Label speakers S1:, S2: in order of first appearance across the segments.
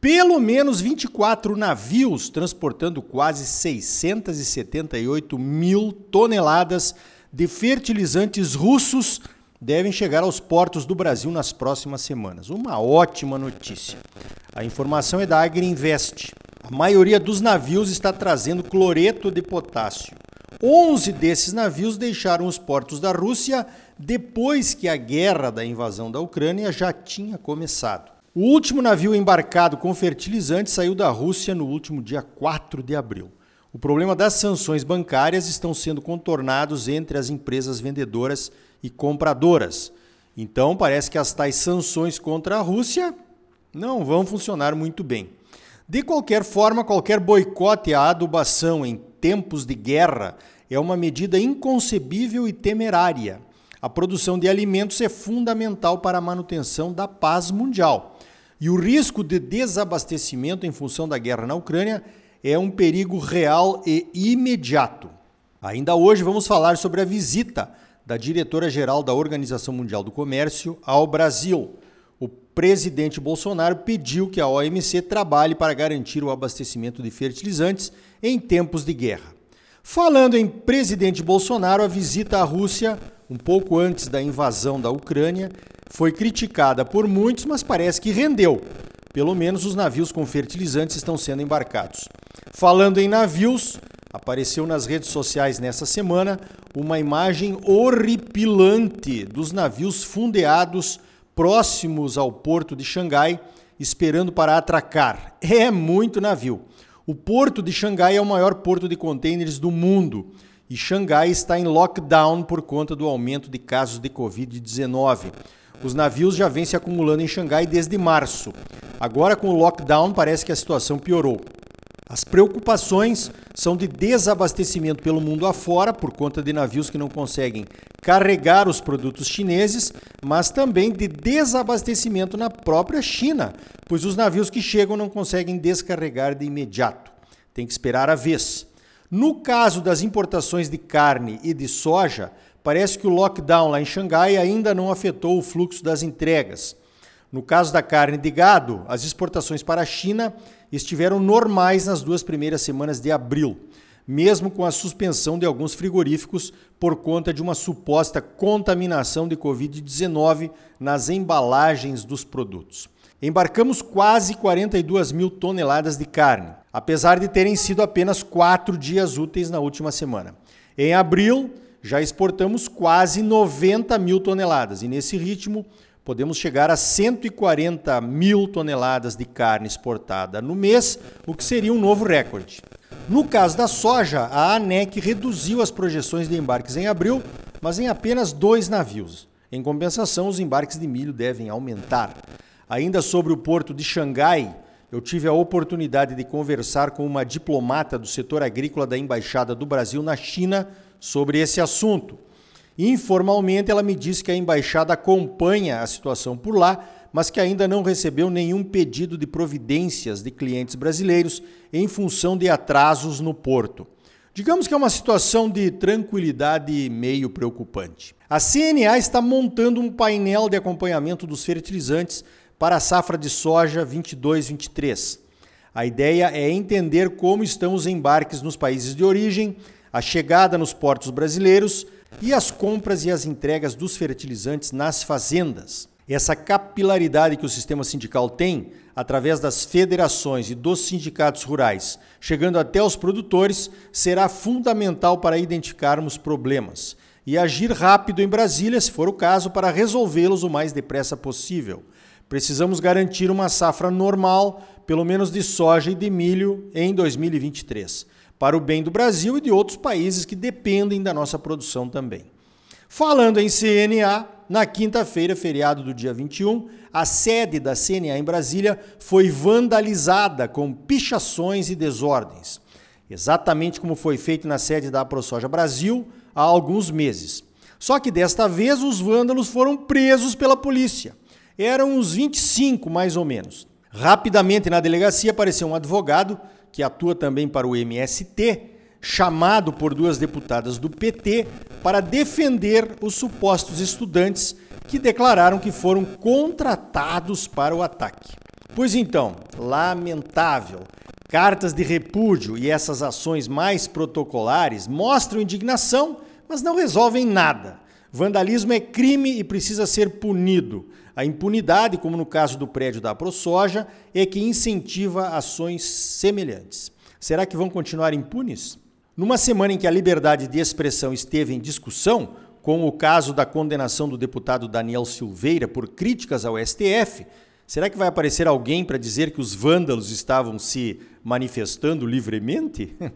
S1: Pelo menos 24 navios transportando quase 678 mil toneladas de fertilizantes russos devem chegar aos portos do Brasil nas próximas semanas. Uma ótima notícia. A informação é da Agriinvest. A maioria dos navios está trazendo cloreto de potássio. 11 desses navios deixaram os portos da Rússia depois que a guerra da invasão da Ucrânia já tinha começado. O último navio embarcado com fertilizante saiu da Rússia no último dia 4 de abril. O problema das sanções bancárias estão sendo contornados entre as empresas vendedoras e compradoras. Então, parece que as tais sanções contra a Rússia não vão funcionar muito bem. De qualquer forma, qualquer boicote à adubação em tempos de guerra é uma medida inconcebível e temerária. A produção de alimentos é fundamental para a manutenção da paz mundial. E o risco de desabastecimento em função da guerra na Ucrânia é um perigo real e imediato. Ainda hoje vamos falar sobre a visita da diretora-geral da Organização Mundial do Comércio ao Brasil. O presidente Bolsonaro pediu que a OMC trabalhe para garantir o abastecimento de fertilizantes em tempos de guerra. Falando em presidente Bolsonaro, a visita à Rússia, um pouco antes da invasão da Ucrânia, foi criticada por muitos, mas parece que rendeu. Pelo menos os navios com fertilizantes estão sendo embarcados. Falando em navios, apareceu nas redes sociais nessa semana uma imagem horripilante dos navios fundeados próximos ao porto de Xangai, esperando para atracar. É muito navio. O porto de Xangai é o maior porto de contêineres do mundo e Xangai está em lockdown por conta do aumento de casos de Covid-19. Os navios já vêm se acumulando em Xangai desde março. Agora, com o lockdown, parece que a situação piorou. As preocupações são de desabastecimento pelo mundo afora, por conta de navios que não conseguem carregar os produtos chineses, mas também de desabastecimento na própria China, pois os navios que chegam não conseguem descarregar de imediato. Tem que esperar a vez. No caso das importações de carne e de soja, parece que o lockdown lá em Xangai ainda não afetou o fluxo das entregas. No caso da carne de gado, as exportações para a China estiveram normais nas duas primeiras semanas de abril, mesmo com a suspensão de alguns frigoríficos por conta de uma suposta contaminação de Covid-19 nas embalagens dos produtos. Embarcamos quase 42 mil toneladas de carne, apesar de terem sido apenas quatro dias úteis na última semana. Em abril, já exportamos quase 90 mil toneladas e, nesse ritmo, podemos chegar a 140 mil toneladas de carne exportada no mês, o que seria um novo recorde. No caso da soja, a ANEC reduziu as projeções de embarques em abril, mas em apenas dois navios. Em compensação, os embarques de milho devem aumentar. Ainda sobre o porto de Xangai, eu tive a oportunidade de conversar com uma diplomata do setor agrícola da Embaixada do Brasil na China sobre esse assunto. Informalmente, ela me disse que a embaixada acompanha a situação por lá, mas que ainda não recebeu nenhum pedido de providências de clientes brasileiros em função de atrasos no porto. Digamos que é uma situação de tranquilidade meio preocupante. A CNA está montando um painel de acompanhamento dos fertilizantes para a safra de soja 22-23. A ideia é entender como estão os embarques nos países de origem, a chegada nos portos brasileiros e as compras e as entregas dos fertilizantes nas fazendas. Essa capilaridade que o sistema sindical tem, através das federações e dos sindicatos rurais, chegando até os produtores, será fundamental para identificarmos problemas e agir rápido em Brasília, se for o caso, para resolvê-los o mais depressa possível. Precisamos garantir uma safra normal, pelo menos de soja e de milho, em 2023 para o bem do Brasil e de outros países que dependem da nossa produção também. Falando em CNA, na quinta-feira, feriado do dia 21, a sede da CNA em Brasília foi vandalizada com pichações e desordens. exatamente como foi feito na sede da ProSoja Brasil há alguns meses. Só que desta vez os vândalos foram presos pela polícia. Eram uns 25, mais ou menos. Rapidamente na delegacia apareceu um advogado, que atua também para o MST, chamado por duas deputadas do PT para defender os supostos estudantes que declararam que foram contratados para o ataque. Pois então, lamentável, cartas de repúdio e essas ações mais protocolares mostram indignação, mas não resolvem nada. Vandalismo é crime e precisa ser punido. A impunidade, como no caso do prédio da ProSoja, é que incentiva ações semelhantes. Será que vão continuar impunes? Numa semana em que a liberdade de expressão esteve em discussão, com o caso da condenação do deputado Daniel Silveira por críticas ao STF, será que vai aparecer alguém para dizer que os vândalos estavam se manifestando livremente?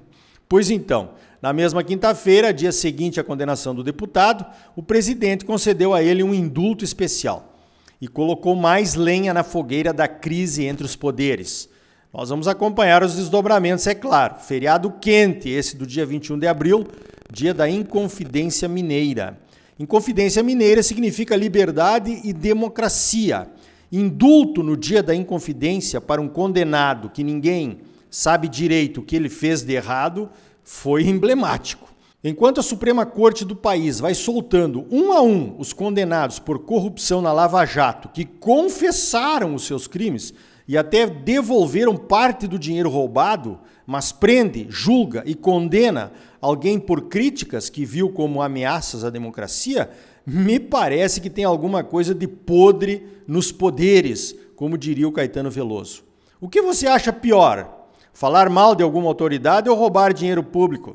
S1: pois então, na mesma quinta-feira, dia seguinte à condenação do deputado, o presidente concedeu a ele um indulto especial e colocou mais lenha na fogueira da crise entre os poderes. Nós vamos acompanhar os desdobramentos, é claro. Feriado quente, esse do dia 21 de abril, dia da Inconfidência Mineira. Inconfidência Mineira significa liberdade e democracia. Indulto no dia da Inconfidência para um condenado que ninguém sabe direito o que ele fez de errado foi emblemático. Enquanto a Suprema Corte do país vai soltando um a um os condenados por corrupção na Lava Jato que confessaram os seus crimes, e até devolveram parte do dinheiro roubado, mas prende, julga e condena alguém por críticas que viu como ameaças à democracia, me parece que tem alguma coisa de podre nos poderes, como diria o Caetano Veloso. O que você acha pior? Falar mal de alguma autoridade ou roubar dinheiro público?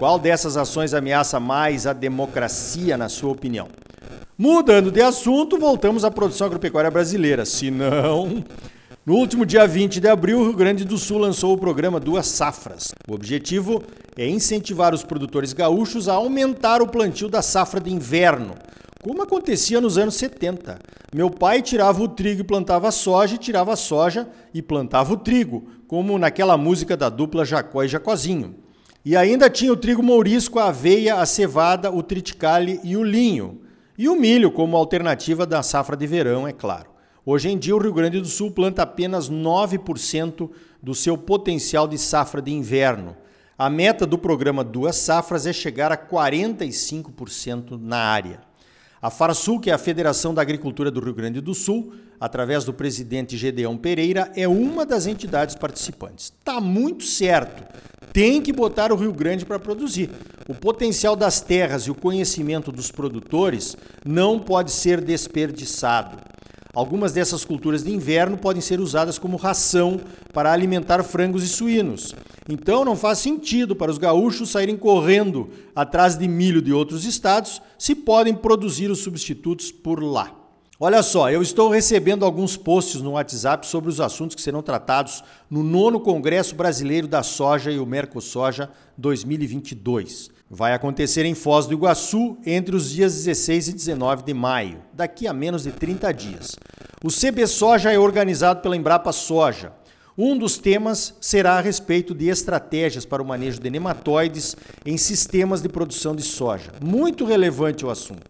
S1: Qual dessas ações ameaça mais a democracia, na sua opinião? Mudando de assunto, voltamos à produção agropecuária brasileira. Se não, no último dia 20 de abril, o Rio Grande do Sul lançou o programa Duas Safras. O objetivo é incentivar os produtores gaúchos a aumentar o plantio da safra de inverno, como acontecia nos anos 70. Meu pai tirava o trigo e plantava soja, e tirava a soja e plantava o trigo, como naquela música da dupla Jacó e Jacozinho. E ainda tinha o trigo mourisco, a aveia, a cevada, o triticale e o linho. E o milho como alternativa da safra de verão, é claro. Hoje em dia, o Rio Grande do Sul planta apenas 9% do seu potencial de safra de inverno. A meta do programa Duas Safras é chegar a 45% na área. A Farsul, que é a Federação da Agricultura do Rio Grande do Sul, através do presidente Gedeão Pereira, é uma das entidades participantes. Está muito certo. Tem que botar o Rio Grande para produzir. O potencial das terras e o conhecimento dos produtores não pode ser desperdiçado. Algumas dessas culturas de inverno podem ser usadas como ração para alimentar frangos e suínos. Então não faz sentido para os gaúchos saírem correndo atrás de milho de outros estados se podem produzir os substitutos por lá. Olha só, eu estou recebendo alguns posts no WhatsApp sobre os assuntos que serão tratados no nono Congresso Brasileiro da Soja e o Mercosoja 2022. Vai acontecer em Foz do Iguaçu entre os dias 16 e 19 de maio, daqui a menos de 30 dias. O CB Soja é organizado pela Embrapa Soja. Um dos temas será a respeito de estratégias para o manejo de nematóides em sistemas de produção de soja. Muito relevante o assunto.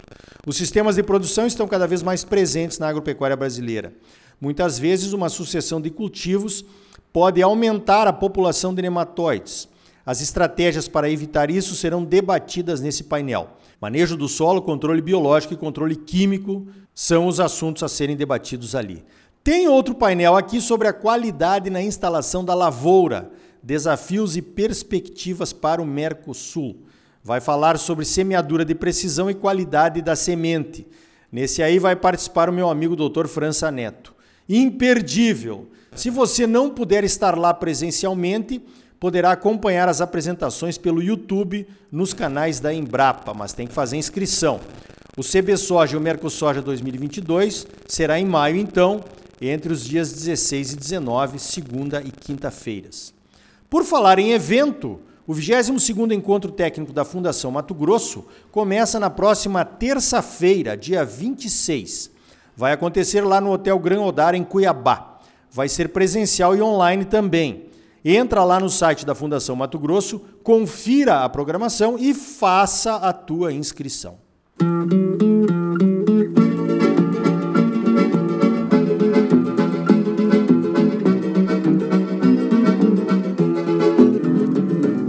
S1: Os sistemas de produção estão cada vez mais presentes na agropecuária brasileira. Muitas vezes, uma sucessão de cultivos pode aumentar a população de nematóides. As estratégias para evitar isso serão debatidas nesse painel. Manejo do solo, controle biológico e controle químico são os assuntos a serem debatidos ali. Tem outro painel aqui sobre a qualidade na instalação da lavoura, desafios e perspectivas para o Mercosul. Vai falar sobre semeadura de precisão e qualidade da semente. Nesse aí vai participar o meu amigo Dr. França Neto. Imperdível. Se você não puder estar lá presencialmente, poderá acompanhar as apresentações pelo YouTube nos canais da Embrapa, mas tem que fazer inscrição. O CB Soja e o Mercosoja 2022 será em maio, então, entre os dias 16 e 19, segunda e quinta-feiras. Por falar em evento, o 22º Encontro Técnico da Fundação Mato Grosso começa na próxima terça-feira, dia 26. Vai acontecer lá no Hotel Gran Odar, em Cuiabá. Vai ser presencial e online também. Entra lá no site da Fundação Mato Grosso, confira a programação e faça a tua inscrição.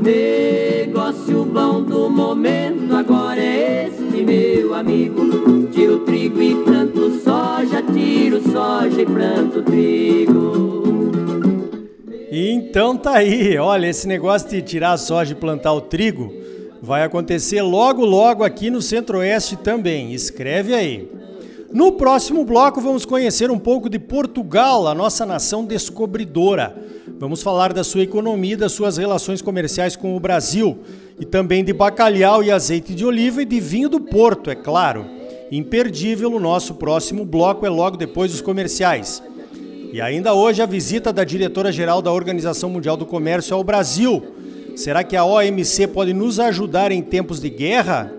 S2: Negócio bom do momento agora é este, meu amigo. Tiro trigo e planto soja, tiro soja e planto trigo.
S1: Então tá aí, olha, esse negócio de tirar a soja e plantar o trigo vai acontecer logo logo aqui no Centro-Oeste também. Escreve aí. No próximo bloco vamos conhecer um pouco de Portugal, a nossa nação descobridora. Vamos falar da sua economia das suas relações comerciais com o Brasil e também de bacalhau e azeite de oliva e de vinho do Porto, é claro. Imperdível o nosso próximo bloco é logo depois dos comerciais. E ainda hoje a visita da diretora-geral da Organização Mundial do Comércio ao Brasil. Será que a OMC pode nos ajudar em tempos de guerra?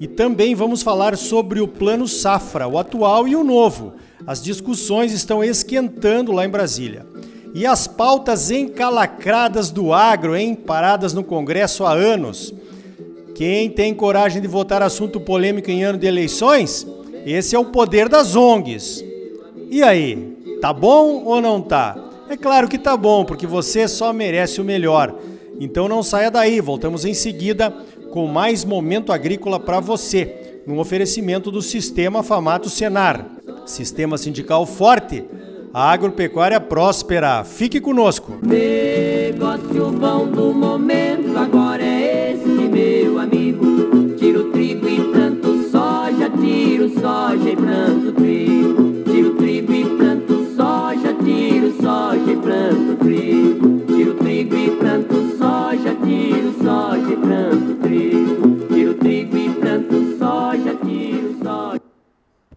S1: E também vamos falar sobre o Plano Safra, o atual e o novo. As discussões estão esquentando lá em Brasília. E as pautas encalacradas do agro, hein? Paradas no Congresso há anos. Quem tem coragem de votar assunto polêmico em ano de eleições? Esse é o poder das ONGs. E aí, Tá bom ou não tá? É claro que tá bom, porque você só merece o melhor. Então não saia daí, voltamos em seguida com mais momento agrícola para você, no oferecimento do Sistema Famato Senar. Sistema sindical forte, a agropecuária próspera. Fique conosco.
S2: Negócio bom do momento